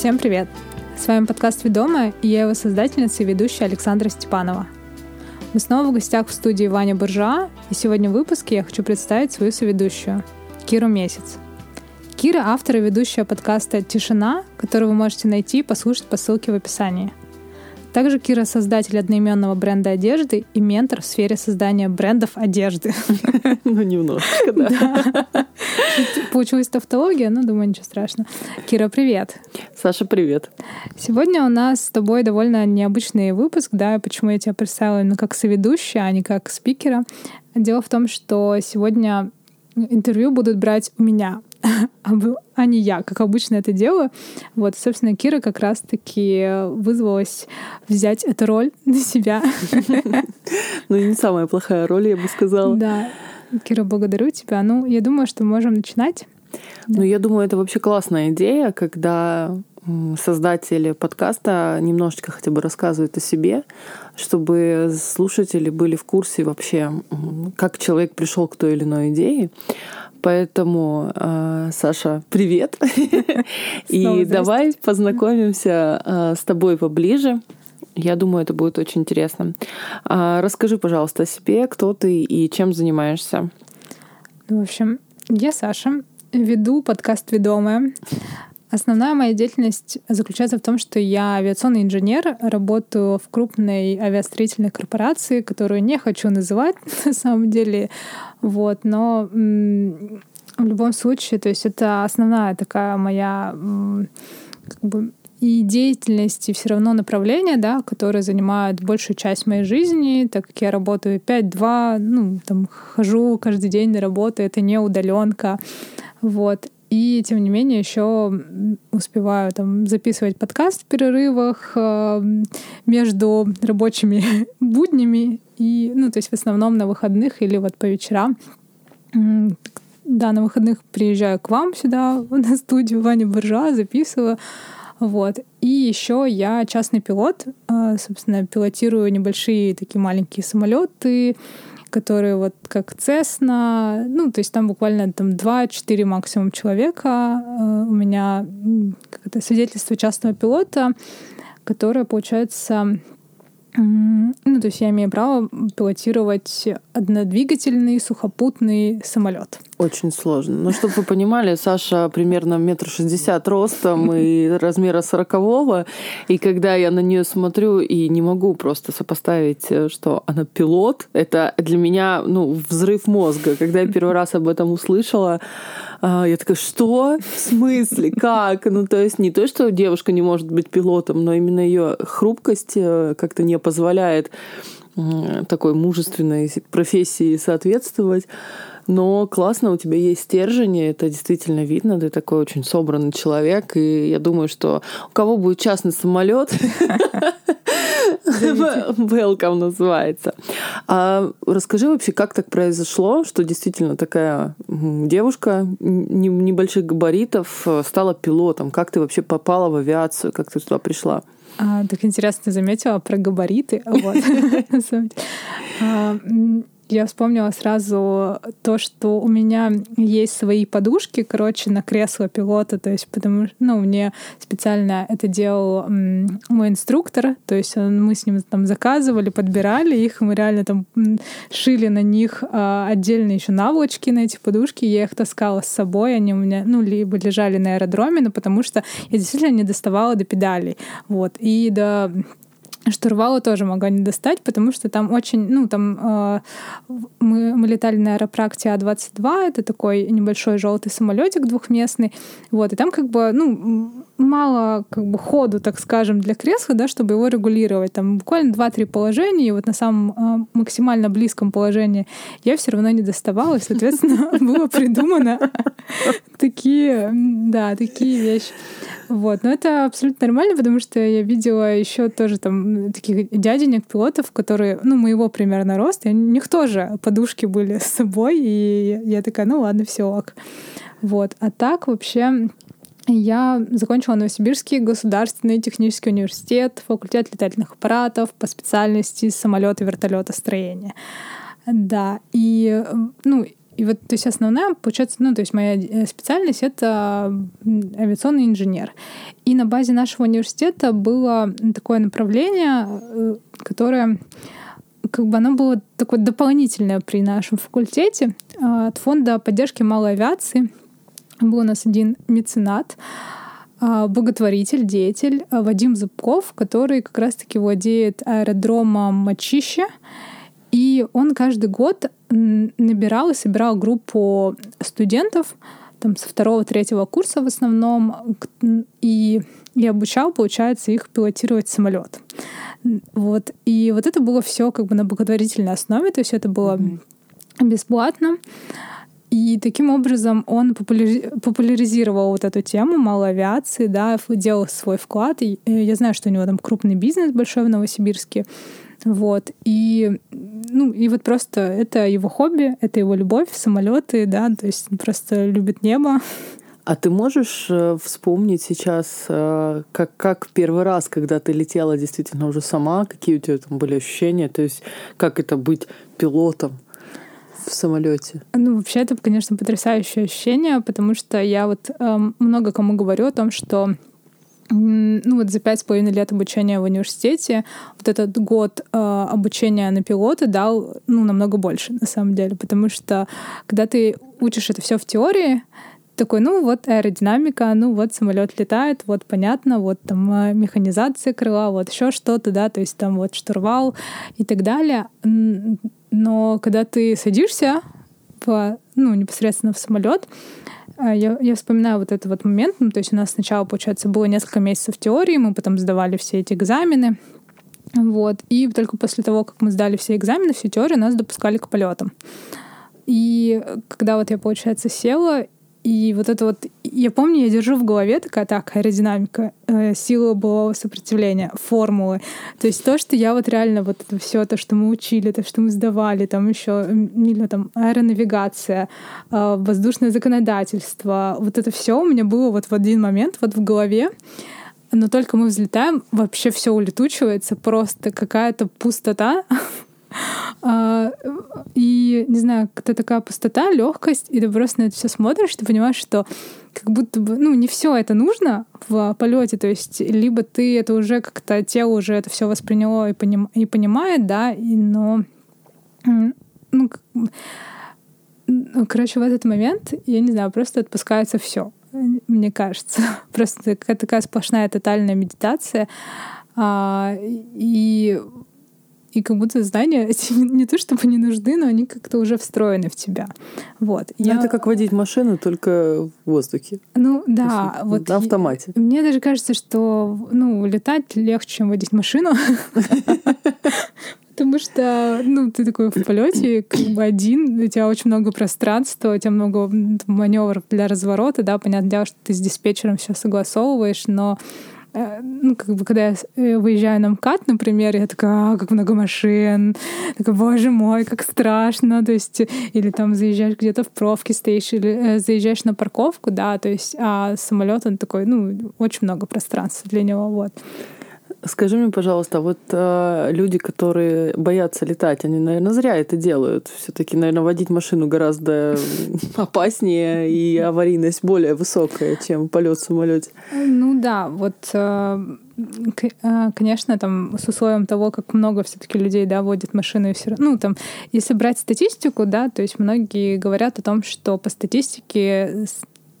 Всем привет! С вами подкаст «Ведомая» и я его создательница и ведущая Александра Степанова. Мы снова в гостях в студии Ваня Буржуа, и сегодня в выпуске я хочу представить свою соведущую — Киру Месяц. Кира — автор и ведущая подкаста «Тишина», который вы можете найти и послушать по ссылке в описании — также Кира — создатель одноименного бренда одежды и ментор в сфере создания брендов одежды. Ну, немножечко, да. Получилась тавтология, но думаю, ничего страшного. Кира, привет. Саша, привет. Сегодня у нас с тобой довольно необычный выпуск, да, почему я тебя представила именно как соведущая, а не как спикера. Дело в том, что сегодня интервью будут брать у меня, а не я, как обычно это делаю. Вот, собственно, Кира как раз-таки вызвалась взять эту роль на себя. Ну, не самая плохая роль, я бы сказала. Да. Кира, благодарю тебя. Ну, я думаю, что можем начинать. Ну, я думаю, это вообще классная идея, когда создатели подкаста немножечко хотя бы рассказывают о себе, чтобы слушатели были в курсе вообще, как человек пришел к той или иной идее. Поэтому, э, Саша, привет. И давай познакомимся э, с тобой поближе. Я думаю, это будет очень интересно. А, расскажи, пожалуйста, о себе, кто ты и чем занимаешься. В общем, я Саша, веду подкаст «Ведомая». Основная моя деятельность заключается в том, что я авиационный инженер, работаю в крупной авиастроительной корпорации, которую не хочу называть на самом деле, вот, но в любом случае, то есть это основная такая моя как бы и деятельность, и все равно направление, да, которое занимает большую часть моей жизни, так как я работаю 5-2, ну, там, хожу каждый день на работу, это не удаленка, вот. И тем не менее еще успеваю там записывать подкаст в перерывах э, между рабочими буднями и, ну, то есть в основном на выходных или вот по вечерам. Да, на выходных приезжаю к вам сюда на студию Ваня Буржуа, записываю. Вот. И еще я частный пилот, э, собственно, пилотирую небольшие такие маленькие самолеты, которые вот как Цесна, ну, то есть там буквально там 2-4 максимум человека. Э, у меня это, свидетельство частного пилота, которое, получается, ну, то есть я имею право пилотировать однодвигательный сухопутный самолет. Очень сложно. Ну, чтобы вы понимали, Саша примерно метр шестьдесят ростом и размера сорокового. И когда я на нее смотрю и не могу просто сопоставить, э, что она пилот, это для меня ну, взрыв мозга. Когда я первый раз об этом услышала, я такая, что? В смысле? Как? Ну, то есть не то, что девушка не может быть пилотом, но именно ее хрупкость э, как-то не позволяет такой мужественной профессии соответствовать. Но классно, у тебя есть стержень, это действительно видно, ты такой очень собранный человек, и я думаю, что у кого будет частный самолет, Welcome называется. А расскажи вообще, как так произошло, что действительно такая девушка небольших габаритов э, стала пилотом? Как ты вообще попала в авиацию? Как ты туда пришла? А, так интересно, ты заметила про габариты. Вот. я вспомнила сразу то, что у меня есть свои подушки, короче, на кресло пилота, то есть потому что, ну, мне специально это делал мой инструктор, то есть мы с ним там заказывали, подбирали их, мы реально там шили на них а, отдельно еще наволочки на эти подушки, я их таскала с собой, они у меня, ну, либо лежали на аэродроме, но потому что я действительно не доставала до педалей, вот, и до Штурвала тоже могла не достать, потому что там очень, ну, там э, мы, мы летали на аэропракте А-22, это такой небольшой желтый самолетик двухместный, вот, и там как бы, ну, мало как бы ходу, так скажем, для кресла, да, чтобы его регулировать. Там буквально 2-3 положения, и вот на самом э, максимально близком положении я все равно не доставала, и, соответственно, было придумано такие, да, такие вещи. Вот. Но это абсолютно нормально, потому что я видела еще тоже там таких дяденек, пилотов, которые, ну, моего примерно роста, у них тоже подушки были с собой, и я такая, ну ладно, все ок. Вот. А так вообще я закончила Новосибирский государственный технический университет, факультет летательных аппаратов по специальности самолета и вертолета строения. Да, и ну, и вот, то есть основная, получается, ну, то есть моя э, специальность — это авиационный инженер. И на базе нашего университета было такое направление, э, которое как бы оно было такое дополнительное при нашем факультете а, от фонда поддержки малой авиации. Был у нас один меценат, а, благотворитель, деятель а, Вадим Зубков, который как раз-таки владеет аэродромом Мачище. И он каждый год набирал и собирал группу студентов, там со второго, третьего курса в основном, и, и обучал, получается, их пилотировать самолет. Вот. И вот это было все как бы на благотворительной основе, то есть это было mm-hmm. бесплатно. И таким образом он популяризировал вот эту тему малой авиации, да, делал свой вклад. И э, я знаю, что у него там крупный бизнес большой в Новосибирске. Вот. И, ну, и вот просто это его хобби, это его любовь, самолеты, да, то есть он просто любит небо. А ты можешь э, вспомнить сейчас, э, как, как первый раз, когда ты летела действительно уже сама, какие у тебя там были ощущения, то есть как это быть пилотом? В самолете? Ну, вообще, это, конечно, потрясающее ощущение, потому что я вот э, много кому говорю о том, что ну вот за пять с половиной лет обучения в университете вот этот год э, обучения на пилота дал ну намного больше на самом деле, потому что когда ты учишь это все в теории, такой, ну вот аэродинамика, ну вот самолет летает, вот понятно, вот там э, механизация крыла, вот еще что-то, да, то есть там вот штурвал и так далее. Но когда ты садишься в, ну, непосредственно в самолет, э, я, я вспоминаю вот этот вот момент. Ну, то есть у нас сначала, получается, было несколько месяцев теории, мы потом сдавали все эти экзамены. Вот. И только после того, как мы сдали все экзамены, всю теорию, нас допускали к полетам. И когда вот я, получается, села, и вот это вот, я помню, я держу в голове такая так, аэродинамика, э, сила былого сопротивления, формулы. То есть то, что я вот реально вот это все, то, что мы учили, то, что мы сдавали, там еще милю, там аэронавигация, э, воздушное законодательство, вот это все у меня было вот в один момент вот в голове. Но только мы взлетаем, вообще все улетучивается, просто какая-то пустота, и, не знаю, это такая пустота, легкость, и ты просто на это все смотришь, ты понимаешь, что как будто бы, ну, не все это нужно в полете, то есть либо ты это уже как-то тело уже это все восприняло и, поним, и понимает, да, и, но, ну, ну, короче, в этот момент, я не знаю, просто отпускается все, мне кажется. Просто такая, такая сплошная тотальная медитация. А, и и как будто знания эти не то чтобы не нужны, но они как-то уже встроены в тебя. Вот. Ну, я... Это как водить машину, только в воздухе. Ну да, вот на автомате. Мне даже кажется, что ну летать легче, чем водить машину. Потому что, ну, ты такой в полете, как бы один, у тебя очень много пространства, у тебя много маневров для разворота, да, понятное дело, что ты с диспетчером все согласовываешь, но ну, как бы, когда я э, выезжаю на МКАД, например, я такая, а, как много машин, такая, боже мой, как страшно, то есть, или там заезжаешь где-то в пробке стоишь, или э, заезжаешь на парковку, да, то есть, а самолет, он такой, ну, очень много пространства для него, вот. Скажи мне, пожалуйста, вот э, люди, которые боятся летать, они, наверное, зря это делают. Все-таки, наверное, водить машину гораздо опаснее и аварийность более высокая, чем полет в самолете. Ну да, вот э, э, конечно, там с условием того, как много все-таки людей да, водят машины, все равно, ну там, если брать статистику, да, то есть многие говорят о том, что по статистике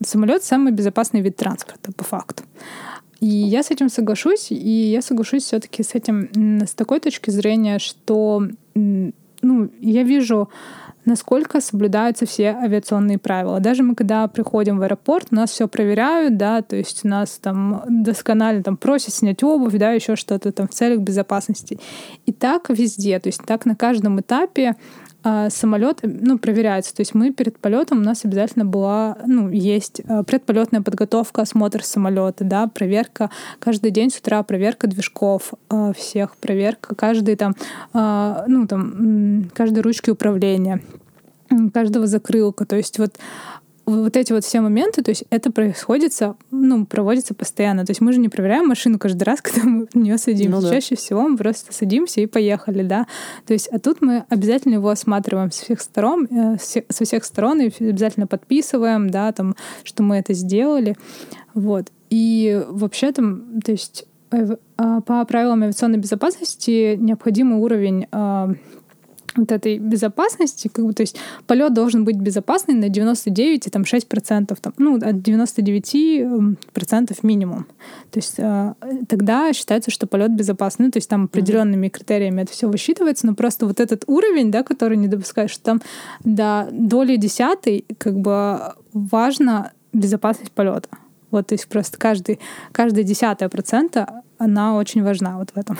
самолет самый безопасный вид транспорта по факту. И я с этим соглашусь, и я соглашусь все-таки с этим с такой точки зрения, что ну, я вижу, насколько соблюдаются все авиационные правила. Даже мы, когда приходим в аэропорт, нас все проверяют, да, то есть нас там досконально там просят снять обувь, да, еще что-то там в целях безопасности. И так везде, то есть так на каждом этапе а самолет ну, проверяется. То есть мы перед полетом у нас обязательно была, ну, есть а, предполетная подготовка, осмотр самолета, да, проверка каждый день с утра, проверка движков а, всех, проверка каждый там, ну, там, каждой ручки управления, каждого закрылка. То есть вот вот эти вот все моменты, то есть это происходит, ну, проводится постоянно. То есть мы же не проверяем машину каждый раз, когда мы в нее садимся. Ну, да. Чаще всего мы просто садимся и поехали, да. То есть, а тут мы обязательно его осматриваем со всех сторон, э, со всех сторон и обязательно подписываем, да, там, что мы это сделали. Вот. И вообще там, то есть э, а, по правилам авиационной безопасности необходимый уровень а, вот этой безопасности, как бы, то есть полет должен быть безопасный на 99 и там 6 процентов, там, ну, от 99 процентов минимум. То есть э, тогда считается, что полет безопасный. Ну, то есть там определенными mm-hmm. критериями это все высчитывается, но просто вот этот уровень, да, который не допускаешь, что там до доли десятой как бы важна безопасность полета. Вот, то есть просто каждый, каждая десятая процента, она очень важна вот в этом.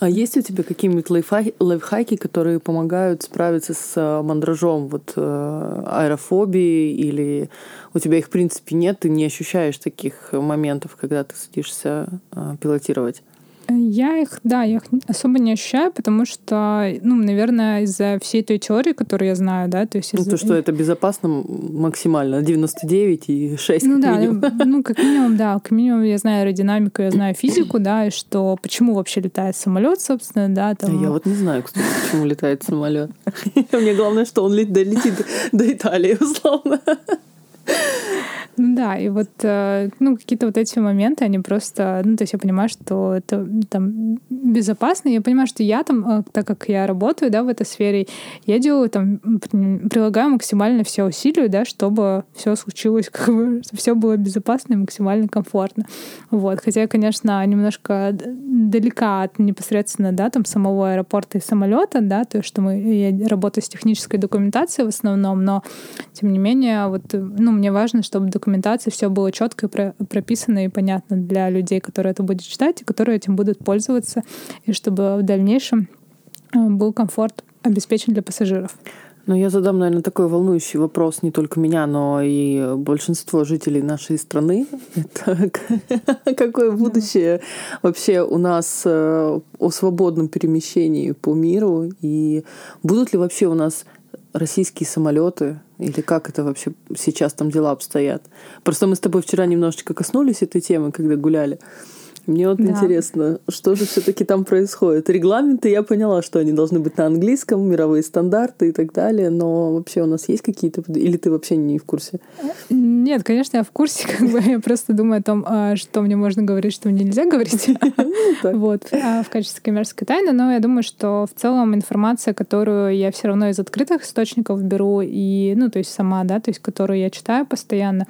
А есть у тебя какие-нибудь лайфхаки, лайфхаки, которые помогают справиться с э, мандражом, вот э, аэрофобии, или у тебя их в принципе нет, ты не ощущаешь таких моментов, когда ты садишься э, пилотировать? Я их, да, я их особо не ощущаю, потому что, ну, наверное, из-за всей той теории, которую я знаю, да, то есть... Ну, то, что это безопасно максимально, 99 и 6 Ну да, минимум. ну, как минимум, да, как минимум я знаю аэродинамику, я знаю физику, да, и что, почему вообще летает самолет, собственно, да, там... А я вот не знаю, кстати, почему летает самолет. Мне главное, что он долетит до Италии, условно. Ну да, и вот э, ну, какие-то вот эти моменты, они просто, ну, то есть я понимаю, что это там безопасно. Я понимаю, что я там, э, так как я работаю, да, в этой сфере, я делаю там, прилагаю максимально все усилия, да, чтобы все случилось, как бы, все было безопасно и максимально комфортно. Вот. Хотя я, конечно, немножко далека от непосредственно, да, там самого аэропорта и самолета, да, то, что мы, я работаю с технической документацией в основном, но тем не менее, вот, ну, мне важно, чтобы документация документации все было четко и прописано и понятно для людей, которые это будут читать и которые этим будут пользоваться, и чтобы в дальнейшем э, был комфорт обеспечен для пассажиров. Ну, я задам, наверное, такой волнующий вопрос не только меня, но и большинство жителей нашей страны. Это какое будущее вообще у нас э, о свободном перемещении по миру? И будут ли вообще у нас российские самолеты, или как это вообще сейчас там дела обстоят. Просто мы с тобой вчера немножечко коснулись этой темы, когда гуляли. Мне вот да. интересно, что же все-таки там происходит. Регламенты я поняла, что они должны быть на английском, мировые стандарты и так далее, но вообще у нас есть какие-то... Или ты вообще не в курсе? Нет, конечно, я в курсе, как бы я просто думаю о том, а, что мне можно говорить, что мне нельзя говорить. Ну, вот, а, в качестве коммерческой тайны, но я думаю, что в целом информация, которую я все равно из открытых источников беру, и, ну, то есть сама, да, то есть которую я читаю постоянно,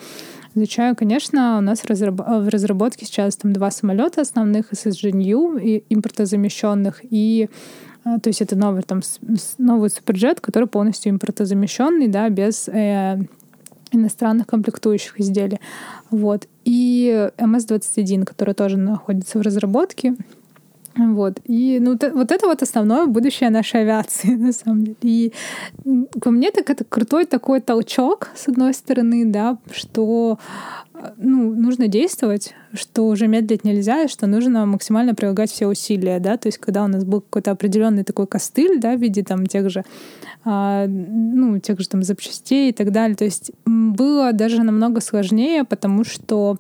Изучаю, конечно, у нас в разработке сейчас там два самолета основных SSGNU и импортозамещенных и а, то есть это новый, там, новый суперджет, который полностью импортозамещенный, да, без э, иностранных комплектующих изделий. Вот. И МС-21, который тоже находится в разработке. Вот. И ну, вот это вот основное будущее нашей авиации, на самом деле. И по мне так это крутой такой толчок, с одной стороны, да, что ну, нужно действовать, что уже медлить нельзя, и что нужно максимально прилагать все усилия, да, то есть когда у нас был какой-то определенный такой костыль, да, в виде там тех же, а, ну, тех же там запчастей и так далее, то есть было даже намного сложнее, потому что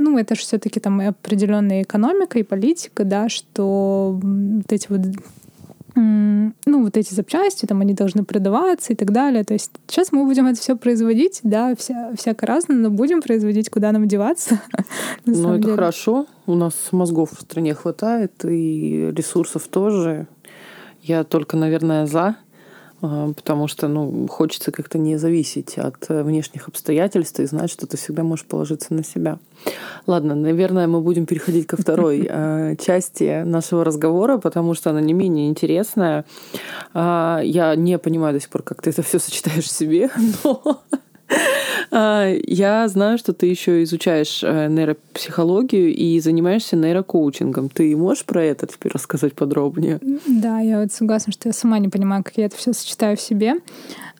ну, это же все-таки там определенная экономика и политика, да, что вот эти вот ну, вот эти запчасти, там они должны продаваться и так далее. То есть сейчас мы будем это все производить, да, вся, всяко разное, но будем производить, куда нам деваться. Ну, это деле. хорошо. У нас мозгов в стране хватает, и ресурсов тоже. Я только, наверное, за потому что ну, хочется как-то не зависеть от э, внешних обстоятельств и знать, что ты всегда можешь положиться на себя. Ладно, наверное, мы будем переходить ко второй э, части нашего разговора, потому что она не менее интересная. Э, я не понимаю до сих пор, как ты это все сочетаешь в себе, но а, я знаю, что ты еще изучаешь э, нейропсихологию и занимаешься нейрокоучингом. Ты можешь про это теперь рассказать подробнее? Да, я вот согласна, что я сама не понимаю, как я это все сочетаю в себе.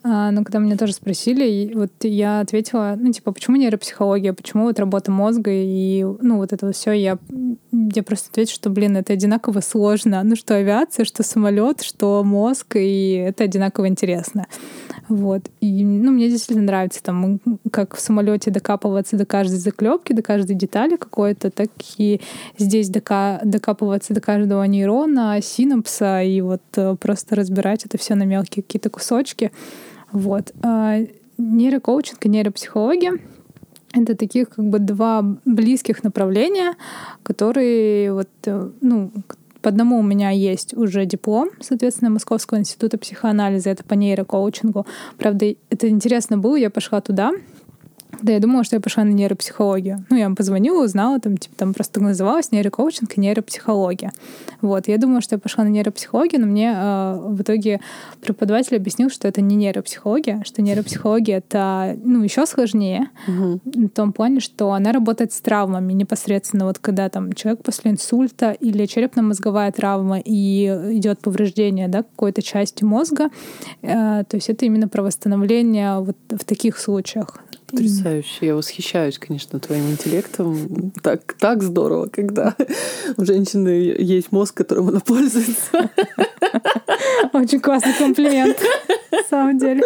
А, но когда меня тоже спросили, вот я ответила, ну, типа, почему нейропсихология, почему вот работа мозга и, ну, вот это все, я, я просто ответила, что, блин, это одинаково сложно. Ну, что авиация, что самолет, что мозг, и это одинаково интересно. Вот. И, ну, мне действительно нравится там, как в самолете докапываться до каждой заклепки, до каждой детали какой-то, так и здесь дока докапываться до каждого нейрона, синапса, и вот э, просто разбирать это все на мелкие какие-то кусочки. Вот. А нейрокоучинг и нейропсихология — это таких как бы два близких направления, которые вот, э, ну, по одному у меня есть уже диплом, соответственно, Московского института психоанализа, это по нейрокоучингу. Правда, это интересно было, я пошла туда, да, я думала, что я пошла на нейропсихологию. Ну, я вам позвонила, узнала, там, типа, там просто называлась нейрокоучинг и нейропсихология. Вот, я думала, что я пошла на нейропсихологию, но мне э, в итоге преподаватель объяснил, что это не нейропсихология, что нейропсихология — это, ну, еще сложнее, угу. в том плане, что она работает с травмами непосредственно, вот когда там человек после инсульта или черепно-мозговая травма и идет повреждение, да, какой-то части мозга, э, то есть это именно про восстановление вот в таких случаях. Потрясающе. Я восхищаюсь, конечно, твоим интеллектом. Так, так здорово, когда у женщины есть мозг, которым она пользуется. Очень классный комплимент, на самом деле.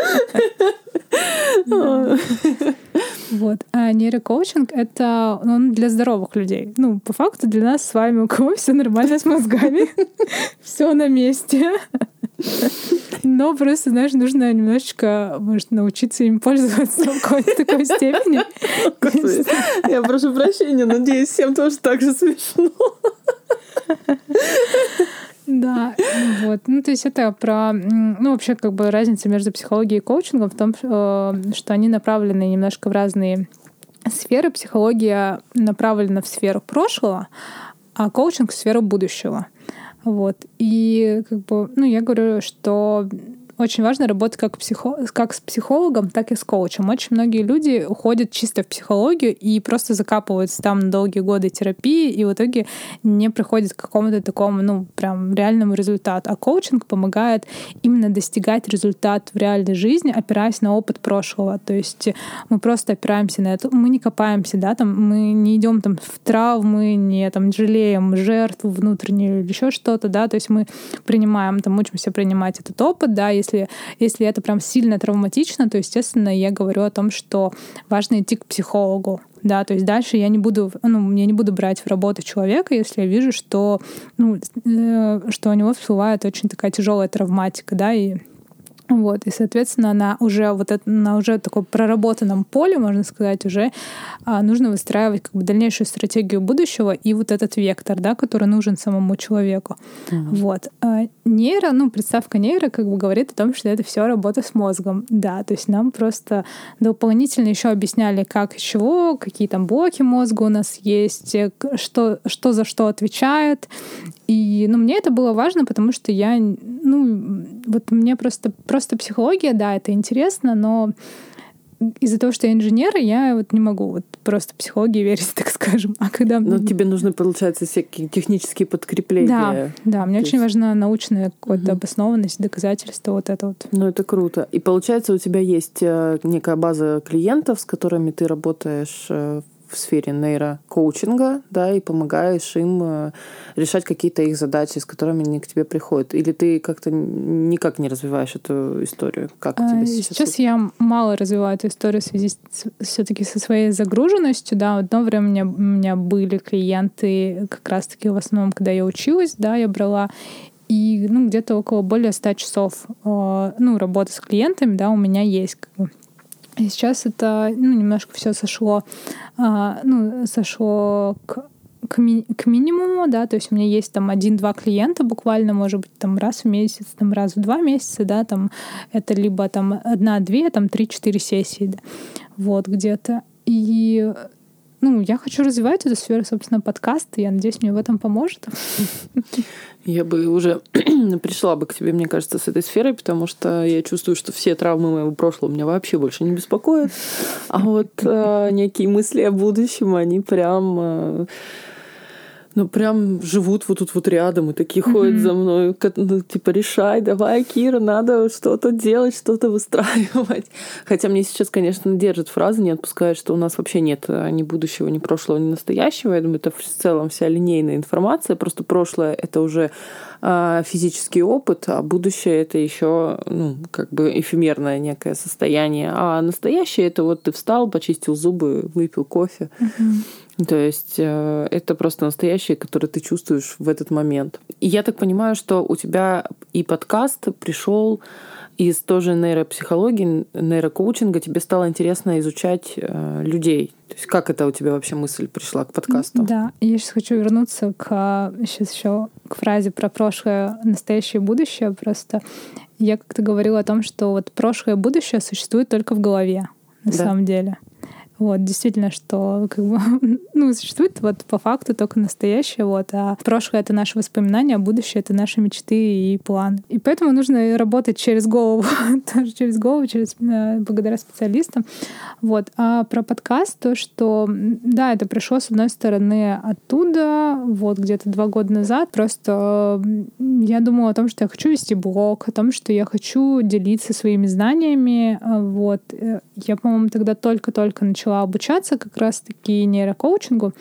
Вот. А нейрокоучинг — это он для здоровых людей. Ну, по факту для нас с вами, у кого все нормально с мозгами, все на месте. Но просто, знаешь, нужно немножечко, может, научиться им пользоваться в какой-то такой степени. Я прошу прощения, надеюсь, всем тоже так же смешно. Да, вот. Ну, то есть это про... Ну, вообще, как бы разница между психологией и коучингом в том, э, что они направлены немножко в разные сферы. Психология направлена в сферу прошлого, а коучинг в сферу будущего. Вот. И как бы, ну, я говорю, что очень важно работать как, психо... как с психологом, так и с коучем. Очень многие люди уходят чисто в психологию и просто закапываются там на долгие годы терапии, и в итоге не приходят к какому-то такому, ну, прям реальному результату. А коучинг помогает именно достигать результат в реальной жизни, опираясь на опыт прошлого. То есть мы просто опираемся на это, мы не копаемся, да, там мы не идем там в травмы, не там жалеем жертву внутреннюю или еще что-то, да, то есть мы принимаем, там учимся принимать этот опыт, да, если, если это прям сильно травматично, то, естественно, я говорю о том, что важно идти к психологу, да, то есть дальше я не буду, ну, я не буду брать в работу человека, если я вижу, что, ну, э, что у него всплывает очень такая тяжелая травматика, да, и вот, и, соответственно, на уже вот это, на уже таком проработанном поле, можно сказать, уже а, нужно выстраивать как бы дальнейшую стратегию будущего и вот этот вектор, да, который нужен самому человеку. Mm-hmm. Вот. А, нейро, ну, представка нейро как бы говорит о том, что это все работа с мозгом. Да, то есть нам просто дополнительно еще объясняли, как и чего, какие там блоки мозга у нас есть, что, что за что отвечает. И, ну, мне это было важно, потому что я, ну, вот мне просто Просто психология, да, это интересно, но из-за того, что я инженер, я вот не могу вот просто психологии верить, так скажем. А когда... Ну, тебе нужны, получается, всякие технические подкрепления. Да, да, мне То очень есть... важна научная какая-то угу. обоснованность, доказательства, вот это вот. Ну, это круто. И получается, у тебя есть э, некая база клиентов, с которыми ты работаешь э, в сфере нейрокоучинга, да, и помогаешь им э, решать какие-то их задачи, с которыми они к тебе приходят? Или ты как-то никак не развиваешь эту историю? Как а, тебе сейчас? Сейчас я мало развиваю эту историю в связи все-таки со своей загруженностью, да. Одно время у меня, у меня были клиенты как раз-таки в основном, когда я училась, да, я брала и ну, где-то около более 100 часов э, ну, работы с клиентами, да, у меня есть как бы и сейчас это ну, немножко все сошло, а, ну, сошло к к, ми- к минимуму, да, то есть у меня есть там один-два клиента буквально, может быть, там раз в месяц, там раз в два месяца, да, там это либо там одна-две, там три-четыре сессии, да, вот где-то. И ну, я хочу развивать эту сферу, собственно, подкаста. Я надеюсь, мне в этом поможет. Я бы уже пришла бы к тебе, мне кажется, с этой сферой, потому что я чувствую, что все травмы моего прошлого меня вообще больше не беспокоят. А вот э, некие мысли о будущем, они прям... Э, ну, прям живут вот тут вот рядом и такие mm-hmm. ходят за мной, ну, типа, решай, давай, Кира, надо что-то делать, что-то выстраивать. Хотя мне сейчас, конечно, держит фраза, не отпускает, что у нас вообще нет э, ни будущего, ни прошлого, ни настоящего. Я думаю, это в целом вся линейная информация. Просто прошлое — это уже а, физический опыт, а будущее это еще ну, как бы эфемерное некое состояние. А настоящее это вот ты встал, почистил зубы, выпил кофе. Угу. То есть э, это просто настоящее, которое ты чувствуешь в этот момент. И я так понимаю, что у тебя и подкаст пришел из тоже нейропсихологии, нейрокоучинга тебе стало интересно изучать э, людей. То есть как это у тебя вообще мысль пришла к подкасту? Да, я сейчас хочу вернуться к сейчас еще к фразе про прошлое, настоящее и будущее. Просто я как-то говорила о том, что вот прошлое и будущее существует только в голове на да. самом деле. Вот, действительно, что как бы, ну, существует вот по факту только настоящее, вот, а прошлое — это наши воспоминания, а будущее — это наши мечты и планы. И поэтому нужно работать через голову, тоже через голову, через, э, благодаря специалистам. Вот. А про подкаст, то, что, да, это пришло, с одной стороны, оттуда, вот, где-то два года назад. Просто я думала о том, что я хочу вести блог, о том, что я хочу делиться своими знаниями, вот. Э, я, по-моему, тогда только-только начала начала обучаться как раз-таки нейрокоучингу,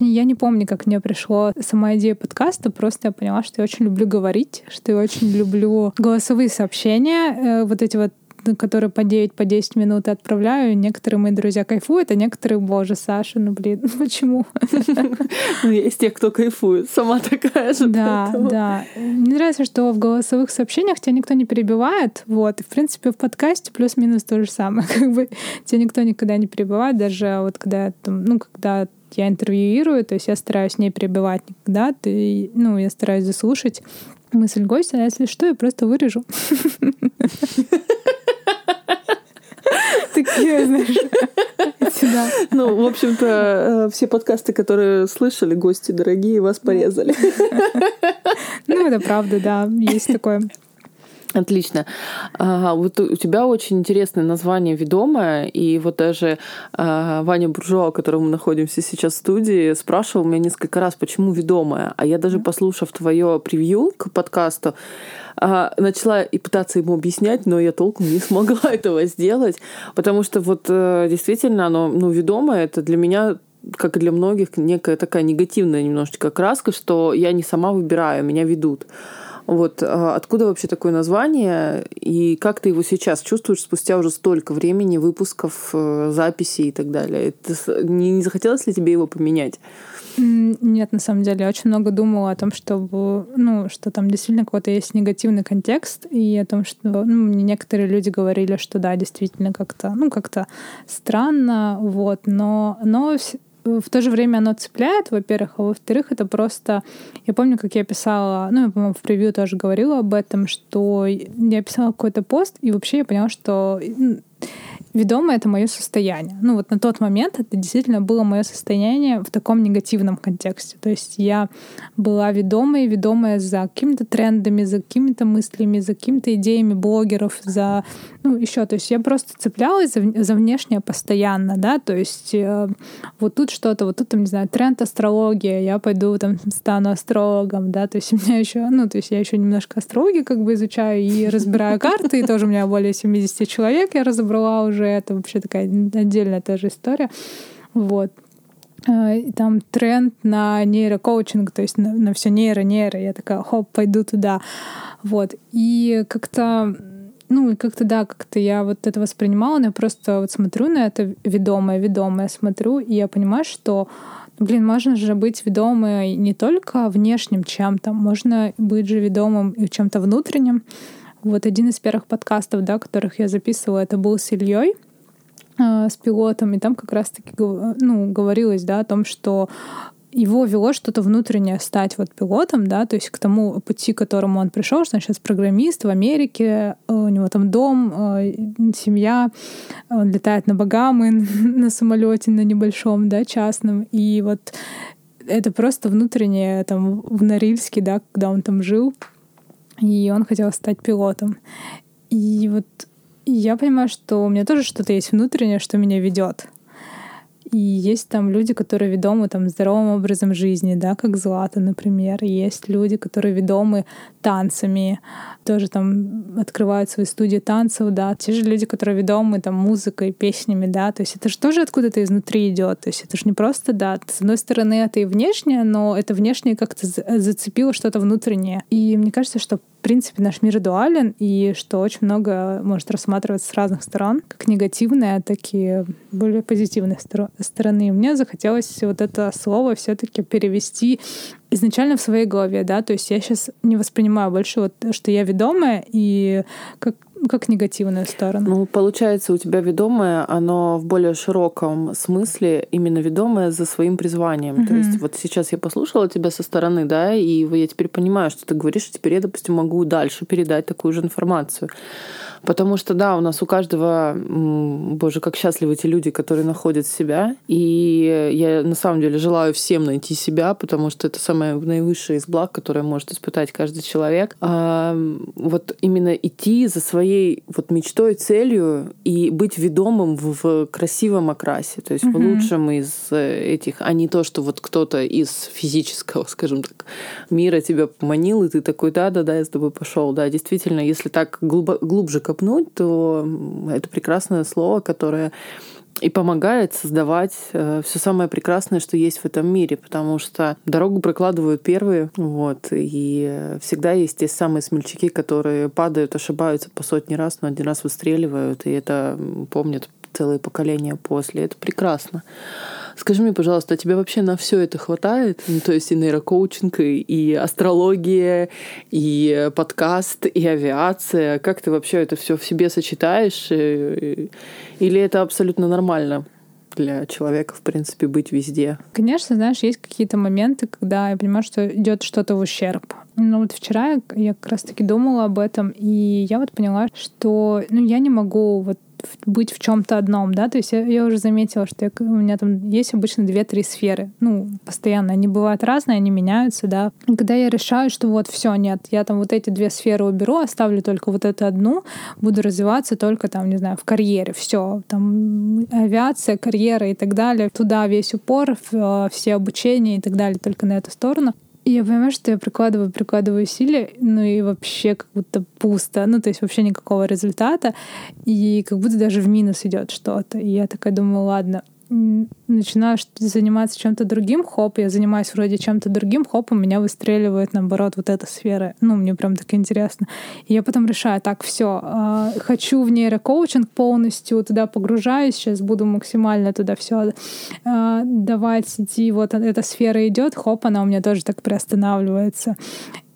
я не помню, как мне пришло сама идея подкаста, просто я поняла, что я очень люблю говорить, что я очень люблю голосовые сообщения, э, вот эти вот которые по 9, по 10 минут отправляю. Некоторые мои друзья кайфуют, а некоторые, боже, Саша, ну блин, почему? Ну, есть те, кто кайфует, сама такая же. Да, да. Мне нравится, что в голосовых сообщениях тебя никто не перебивает, вот, и, в принципе, в подкасте плюс-минус то же самое, как бы тебя никто никогда не перебивает, даже вот когда, там, ну, когда я интервьюирую, то есть я стараюсь не перебивать никогда, ты, ну, я стараюсь заслушать мысль гостя, а если что, я просто вырежу. Такие, знаешь, сюда. Ну, в общем-то, э, все подкасты, которые слышали, гости дорогие, вас порезали. Ну, это правда, да, есть такое. Отлично. А, вот у тебя очень интересное название «Ведомое», и вот даже а, Ваня Буржуа, у которого мы находимся сейчас в студии, спрашивал меня несколько раз, почему «Ведомое». А я даже, послушав твое превью к подкасту, а, начала и пытаться ему объяснять, но я толком не смогла этого сделать, потому что вот э, действительно оно, ну, «Ведомое» — это для меня как и для многих, некая такая негативная немножечко краска, что я не сама выбираю, меня ведут. Вот а откуда вообще такое название и как ты его сейчас чувствуешь спустя уже столько времени выпусков, э, записей и так далее? Это, не, не захотелось ли тебе его поменять? Нет, на самом деле, я очень много думала о том, чтобы, ну, что там действительно какой-то есть негативный контекст, и о том, что, ну, мне некоторые люди говорили, что да, действительно как-то, ну, как-то странно, вот, но, но в то же время оно цепляет, во-первых, а во-вторых, это просто... Я помню, как я писала, ну, я, по-моему, в превью тоже говорила об этом, что я писала какой-то пост, и вообще я поняла, что ведомое — это мое состояние. Ну вот на тот момент это действительно было мое состояние в таком негативном контексте. То есть я была ведомой, ведомая за какими-то трендами, за какими-то мыслями, за какими-то идеями блогеров, за ну еще, то есть я просто цеплялась за, за внешнее постоянно, да, то есть э, вот тут что-то, вот тут там не знаю тренд астрология, я пойду там стану астрологом, да, то есть у меня еще, ну то есть я еще немножко астрологии как бы изучаю и разбираю карты, и тоже у меня более 70 человек я разобрала уже уже это вообще такая отдельная тоже история. Вот. А, и там тренд на нейрокоучинг, то есть на, на все нейро-нейро. Я такая, хоп, пойду туда. Вот. И как-то ну, и как-то, да, как-то я вот это воспринимала, но я просто вот смотрю на это ведомое, ведомое, смотрю, и я понимаю, что ну, блин, можно же быть ведомой не только внешним чем-то, можно быть же ведомым и чем-то внутренним. Вот один из первых подкастов, да, которых я записывала, это был с Ильей э, с пилотом, и там как раз-таки ну, говорилось да, о том, что его вело что-то внутреннее стать вот пилотом, да, то есть к тому пути, к которому он пришел, что он сейчас программист в Америке, э, у него там дом, э, семья, он летает на Багамы на самолете на небольшом, да, частном, и вот это просто внутреннее там в Норильске, да, когда он там жил, и он хотел стать пилотом. И вот я понимаю, что у меня тоже что-то есть внутреннее, что меня ведет. И есть там люди, которые ведомы там здоровым образом жизни, да, как Злата, например. Есть люди, которые ведомы танцами, тоже там открывают свои студии танцев, да. Те же люди, которые ведомы там музыкой, песнями, да. То есть это же тоже откуда-то изнутри идет. То есть это же не просто, да, с одной стороны это и внешнее, но это внешнее как-то зацепило что-то внутреннее. И мне кажется, что принципе, наш мир дуален, и что очень много может рассматриваться с разных сторон, как негативные, так и более позитивные стороны. И мне захотелось вот это слово все таки перевести изначально в своей голове, да, то есть я сейчас не воспринимаю больше вот, что я ведомая, и как как негативную сторону? Ну, получается, у тебя ведомое, оно в более широком смысле именно ведомое за своим призванием. Угу. То есть вот сейчас я послушала тебя со стороны, да, и я теперь понимаю, что ты говоришь, и теперь я, допустим, могу дальше передать такую же информацию. Потому что, да, у нас у каждого, боже, как счастливы эти люди, которые находят себя. И я на самом деле желаю всем найти себя, потому что это самое наивысшее из благ, которое может испытать каждый человек. А вот именно идти за своей вот мечтой, целью и быть ведомым в, в красивом окрасе, то есть mm-hmm. в лучшем из этих, а не то, что вот кто-то из физического, скажем так, мира тебя поманил, и ты такой, да-да-да, я с тобой пошел. Да, действительно, если так глубо, глубже копнуть, то это прекрасное слово, которое и помогает создавать э, все самое прекрасное, что есть в этом мире, потому что дорогу прокладывают первые, вот, и всегда есть те самые смельчаки, которые падают, ошибаются по сотни раз, но один раз выстреливают, и это помнят целые поколения после. Это прекрасно. Скажи мне, пожалуйста, а тебе вообще на все это хватает? Ну, то есть и нейрокоучинг, и астрология, и подкаст, и авиация. Как ты вообще это все в себе сочетаешь? Или это абсолютно нормально? для человека, в принципе, быть везде. Конечно, знаешь, есть какие-то моменты, когда я понимаю, что идет что-то в ущерб. Ну вот вчера я как раз-таки думала об этом, и я вот поняла, что ну, я не могу вот быть в чем-то одном, да, то есть я, я уже заметила, что я, у меня там есть обычно две-три сферы, ну, постоянно, они бывают разные, они меняются, да, и когда я решаю, что вот все, нет, я там вот эти две сферы уберу, оставлю только вот эту одну, буду развиваться только там, не знаю, в карьере, все, там авиация, карьера и так далее, туда весь упор, все обучение и так далее, только на эту сторону, я понимаю, что я прикладываю, прикладываю усилия, ну и вообще как будто пусто, ну то есть вообще никакого результата, и как будто даже в минус идет что-то. И я такая думаю, ладно, начинаю заниматься чем-то другим, хоп, я занимаюсь вроде чем-то другим, хоп, у меня выстреливает, наоборот, вот эта сфера. Ну, мне прям так интересно. И я потом решаю, так, все, а, хочу в нейрокоучинг полностью, туда погружаюсь, сейчас буду максимально туда все а, давать идти, вот эта сфера идет, хоп, она у меня тоже так приостанавливается.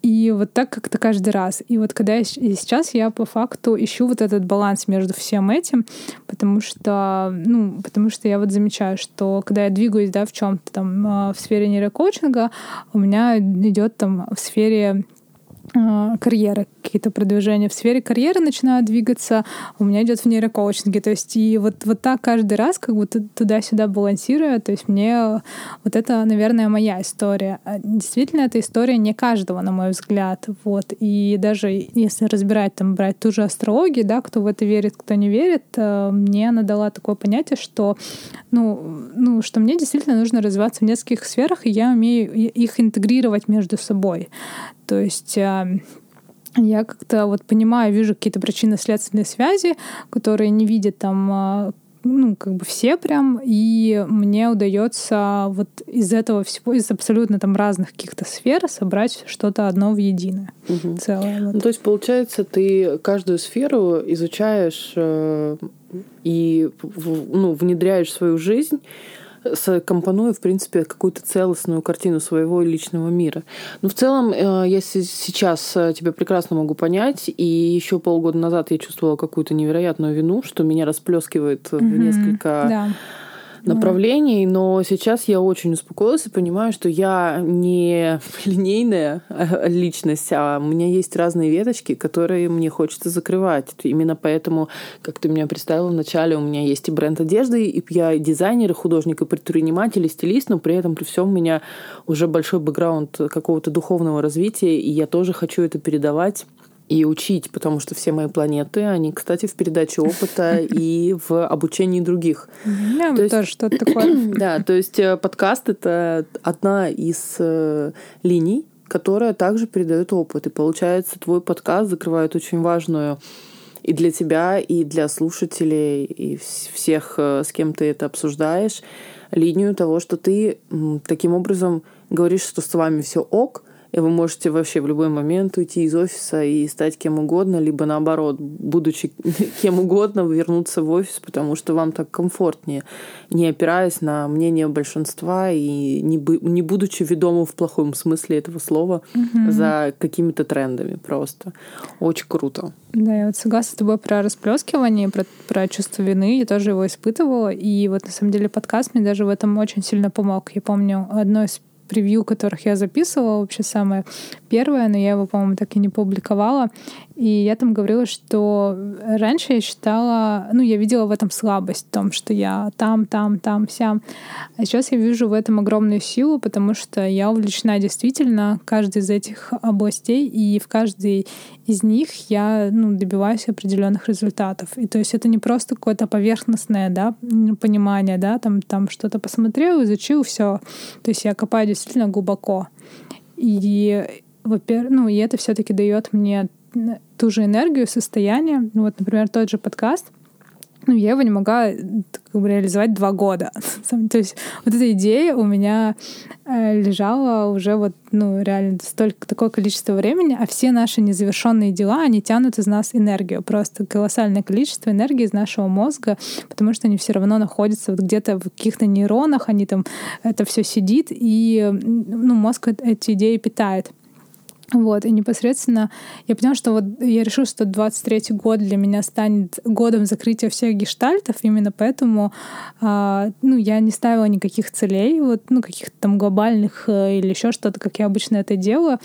И вот так как-то каждый раз. И вот когда я, и сейчас я по факту ищу вот этот баланс между всем этим, потому что, ну, потому что я вот замечаю, что когда я двигаюсь, да, в чем-то там а, в сфере нейрокоучинга, у меня идет там в сфере карьеры, какие-то продвижения в сфере карьеры начинают двигаться, у меня идет в нейрокоучинге. То есть и вот, вот так каждый раз как будто туда-сюда балансируя. То есть мне вот это, наверное, моя история. А действительно, это история не каждого, на мой взгляд. Вот. И даже если разбирать, там, брать ту же астрологию, да, кто в это верит, кто не верит, э, мне она дала такое понятие, что, ну, ну, что мне действительно нужно развиваться в нескольких сферах, и я умею их интегрировать между собой. То есть э, я как-то вот понимаю, вижу какие-то причинно-следственные связи, которые не видят там э, ну, как бы все прям, и мне удается вот из этого всего, из абсолютно там разных каких-то сфер собрать что-то одно в единое, угу. целое. Вот. Ну, то есть, получается, ты каждую сферу изучаешь э, и ну, внедряешь в свою жизнь, компонуя, в принципе, какую-то целостную картину своего личного мира. Но в целом, э, я сейчас э, тебя прекрасно могу понять, и еще полгода назад я чувствовала какую-то невероятную вину, что меня расплескивает mm-hmm. в несколько да направлений, но сейчас я очень успокоилась и понимаю, что я не линейная а, личность, а у меня есть разные веточки, которые мне хочется закрывать. Именно поэтому, как ты меня представила вначале, у меня есть и бренд одежды, и я дизайнер, и художник, и предприниматель, и стилист, но при этом при всем у меня уже большой бэкграунд какого-то духовного развития, и я тоже хочу это передавать и учить, потому что все мои планеты, они, кстати, в передаче опыта и в обучении других. Я то есть, тоже что-то такое. Да, то есть э, подкаст — это одна из э, линий, которая также передает опыт. И получается, твой подкаст закрывает очень важную и для тебя, и для слушателей, и всех, э, с кем ты это обсуждаешь, линию того, что ты таким образом говоришь, что с вами все ок, и вы можете вообще в любой момент уйти из офиса и стать кем угодно, либо наоборот, будучи кем угодно, вернуться в офис, потому что вам так комфортнее, не опираясь на мнение большинства и не, не будучи ведомым в плохом смысле этого слова угу. за какими-то трендами просто. Очень круто. Да, я вот согласна с тобой про расплескивание, про, про чувство вины. Я тоже его испытывала. И вот на самом деле подкаст мне даже в этом очень сильно помог. Я помню одно из превью, которых я записывала, вообще самое первое, но я его, по-моему, так и не публиковала. И я там говорила, что раньше я считала, ну, я видела в этом слабость, в том, что я там, там, там, вся. А сейчас я вижу в этом огромную силу, потому что я увлечена действительно каждой из этих областей, и в каждой из них я ну, добиваюсь определенных результатов. И то есть это не просто какое-то поверхностное да, понимание, да, там, там что-то посмотрел, изучил, все. То есть я копаю действительно глубоко. И, во-первых, ну, и это все-таки дает мне ту же энергию, состояние. Ну, вот, например, тот же подкаст — ну, я его не могла как бы, реализовать два года. То есть вот эта идея у меня э, лежала уже вот, ну, реально столько, такое количество времени, а все наши незавершенные дела, они тянут из нас энергию, просто колоссальное количество энергии из нашего мозга, потому что они все равно находятся вот где-то в каких-то нейронах, они там, это все сидит, и ну, мозг эти идеи питает. Вот, и непосредственно я поняла, что вот я решила, что 23-й год для меня станет годом закрытия всех гештальтов, именно поэтому а, ну, я не ставила никаких целей, вот, ну, каких-то там глобальных э, или еще что-то, как я обычно это делаю.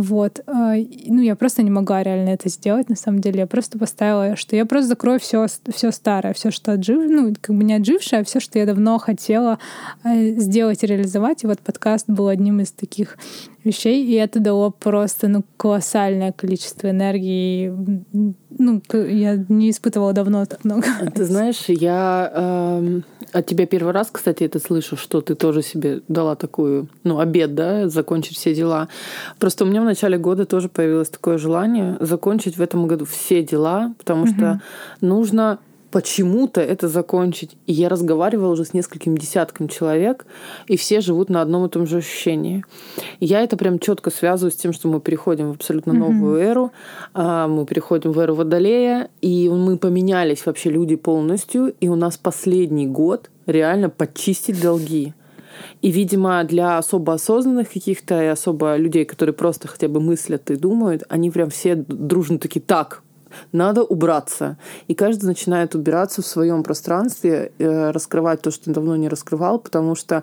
Вот. А, ну, я просто не могла реально это сделать, на самом деле. Я просто поставила, что я просто закрою все, все старое, все, что отжив, ну, как бы не отжившее, а все, что я давно хотела э, сделать и реализовать. И вот подкаст был одним из таких вещей, и это дало просто ну, колоссальное количество энергии. Ну, я не испытывала давно так много. Ты знаешь, я э, от тебя первый раз, кстати, это слышу, что ты тоже себе дала такую, ну, обед, да, закончить все дела. Просто у меня начале года тоже появилось такое желание закончить в этом году все дела, потому угу. что нужно почему-то это закончить. И я разговаривала уже с несколькими десятками человек, и все живут на одном и том же ощущении. И я это прям четко связываю с тем, что мы переходим в абсолютно новую mm-hmm. эру, а, мы переходим в эру Водолея, и мы поменялись вообще люди полностью, и у нас последний год реально почистить долги. И, видимо, для особо осознанных каких-то и особо людей, которые просто хотя бы мыслят и думают, они прям все дружно такие, так, надо убраться. И каждый начинает убираться в своем пространстве, э, раскрывать то, что давно не раскрывал, потому что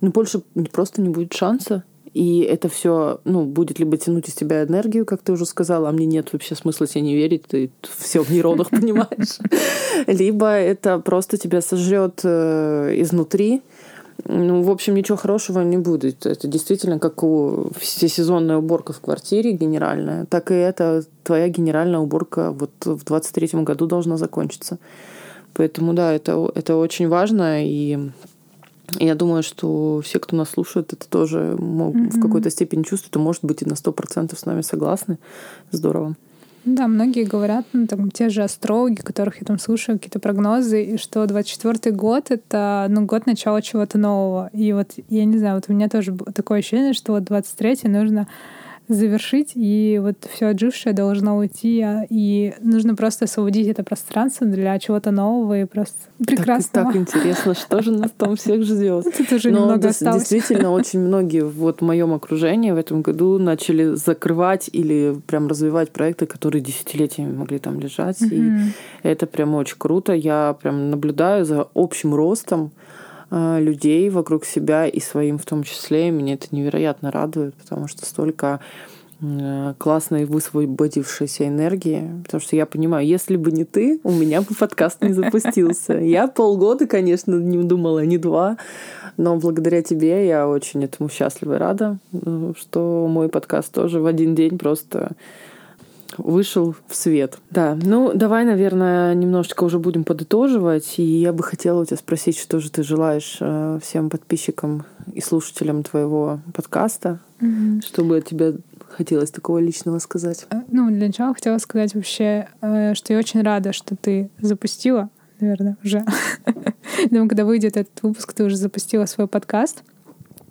ну, больше просто не будет шанса. И это все, ну, будет либо тянуть из тебя энергию, как ты уже сказала, а мне нет вообще смысла тебе не верить, ты все в нейронах понимаешь. Либо это просто тебя сожрет э, изнутри, ну, в общем, ничего хорошего не будет. Это действительно как у всесезонная уборка в квартире генеральная, так и это твоя генеральная уборка вот в 23-м году должна закончиться. Поэтому, да, это, это очень важно, и я думаю, что все, кто нас слушает, это тоже mm-hmm. в какой-то степени чувствуют, и, может быть, и на 100% с нами согласны. Здорово. Да, многие говорят, ну, там, те же астрологи, которых я там слушаю, какие-то прогнозы, и что 24-й год — это, ну, год начала чего-то нового. И вот, я не знаю, вот у меня тоже такое ощущение, что вот 23-й нужно завершить, и вот все отжившее должно уйти, а, и нужно просто освободить это пространство для чего-то нового и просто прекрасного. Так, так интересно, что же нас там всех ждет. Тут уже немного осталось. Действительно, очень многие вот в моем окружении в этом году начали закрывать или прям развивать проекты, которые десятилетиями могли там лежать, и это прям очень круто. Я прям наблюдаю за общим ростом людей вокруг себя и своим в том числе. И меня это невероятно радует, потому что столько э, классной высвободившейся энергии, потому что я понимаю, если бы не ты, у меня бы подкаст не запустился. Я полгода, конечно, не думала, не два, но благодаря тебе я очень этому счастлива и рада, э, что мой подкаст тоже в один день просто вышел в свет. Да, ну давай, наверное, немножечко уже будем подытоживать. И я бы хотела у тебя спросить, что же ты желаешь э, всем подписчикам и слушателям твоего подкаста, Мгм. чтобы от тебя хотелось такого личного сказать. Э, Ну, для начала хотела сказать вообще, э, что я очень рада, что ты запустила, наверное, уже. Думаю, когда выйдет этот выпуск, ты уже запустила свой подкаст.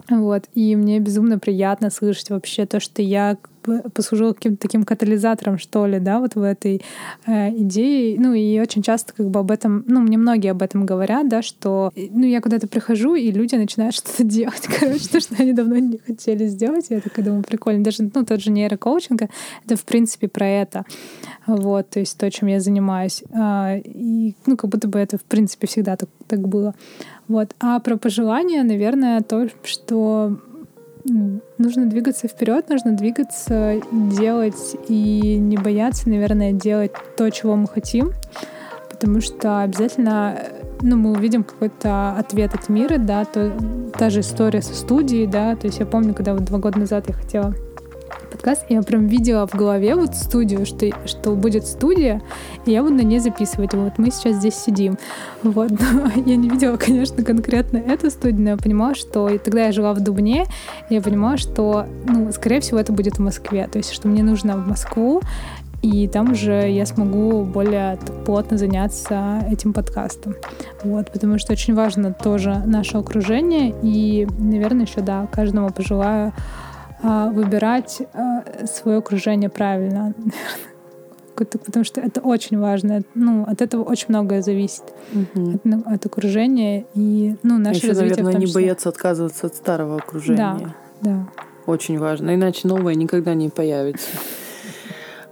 Вот. И мне безумно приятно слышать вообще то, что я послужила каким-то таким катализатором, что ли, да, вот в этой э, идее. Ну, и очень часто как бы об этом, ну, мне многие об этом говорят, да, что, э, ну, я куда-то прихожу, и люди начинают что-то делать, короче, то, что они давно не хотели сделать. Я такая думаю, прикольно. Даже, ну, тот же нейрокоучинг, это, в принципе, про это. Вот, то есть то, чем я занимаюсь. А, И, ну, как будто бы это, в принципе, всегда так, так было. Вот. А про пожелания, наверное, то, что нужно двигаться вперед, нужно двигаться, делать и не бояться, наверное, делать то, чего мы хотим, потому что обязательно ну, мы увидим какой-то ответ от мира, да, то, та же история со студией, да, то есть я помню, когда вот два года назад я хотела подкаст, я прям видела в голове вот студию, что, что будет студия, и я буду на ней записывать. Вот мы сейчас здесь сидим. Вот. Но я не видела, конечно, конкретно эту студию, но я понимала, что и тогда я жила в Дубне, и я понимала, что, ну, скорее всего, это будет в Москве. То есть, что мне нужно в Москву, и там уже я смогу более плотно заняться этим подкастом. Вот, потому что очень важно тоже наше окружение, и, наверное, еще, да, каждому пожелаю выбирать а, свое окружение правильно. Потому что это очень важно. Ну, от этого очень многое зависит. Мгм. От, ну, от окружения и ну, А наше еще, развитие наверное, не числе. бояться отказываться от старого окружения. Да. Очень важно, иначе новое никогда не появится.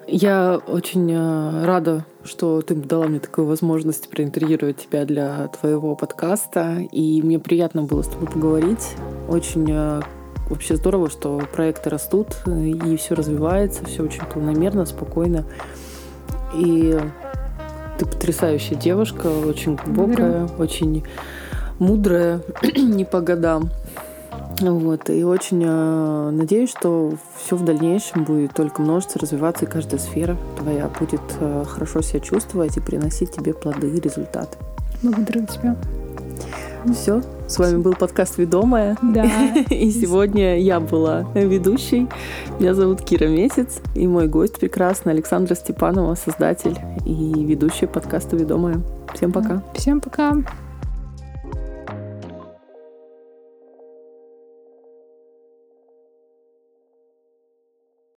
Я очень э, рада, что ты дала мне такую возможность проинтервьюировать тебя для твоего подкаста. И мне приятно было с тобой поговорить. Очень э, вообще здорово, что проекты растут, и все развивается, все очень планомерно, спокойно. И ты потрясающая девушка, очень глубокая, очень мудрая, не по годам. Вот, и очень э, надеюсь, что все в дальнейшем будет только множиться, развиваться, и каждая сфера твоя будет э, хорошо себя чувствовать и приносить тебе плоды и результаты. Благодарю тебя. Все, с вами был подкаст «Ведомая». Да. И сегодня я была ведущей. Меня зовут Кира Месяц, и мой гость прекрасный Александра Степанова, создатель и ведущая подкаста «Ведомая». Всем пока. Всем пока.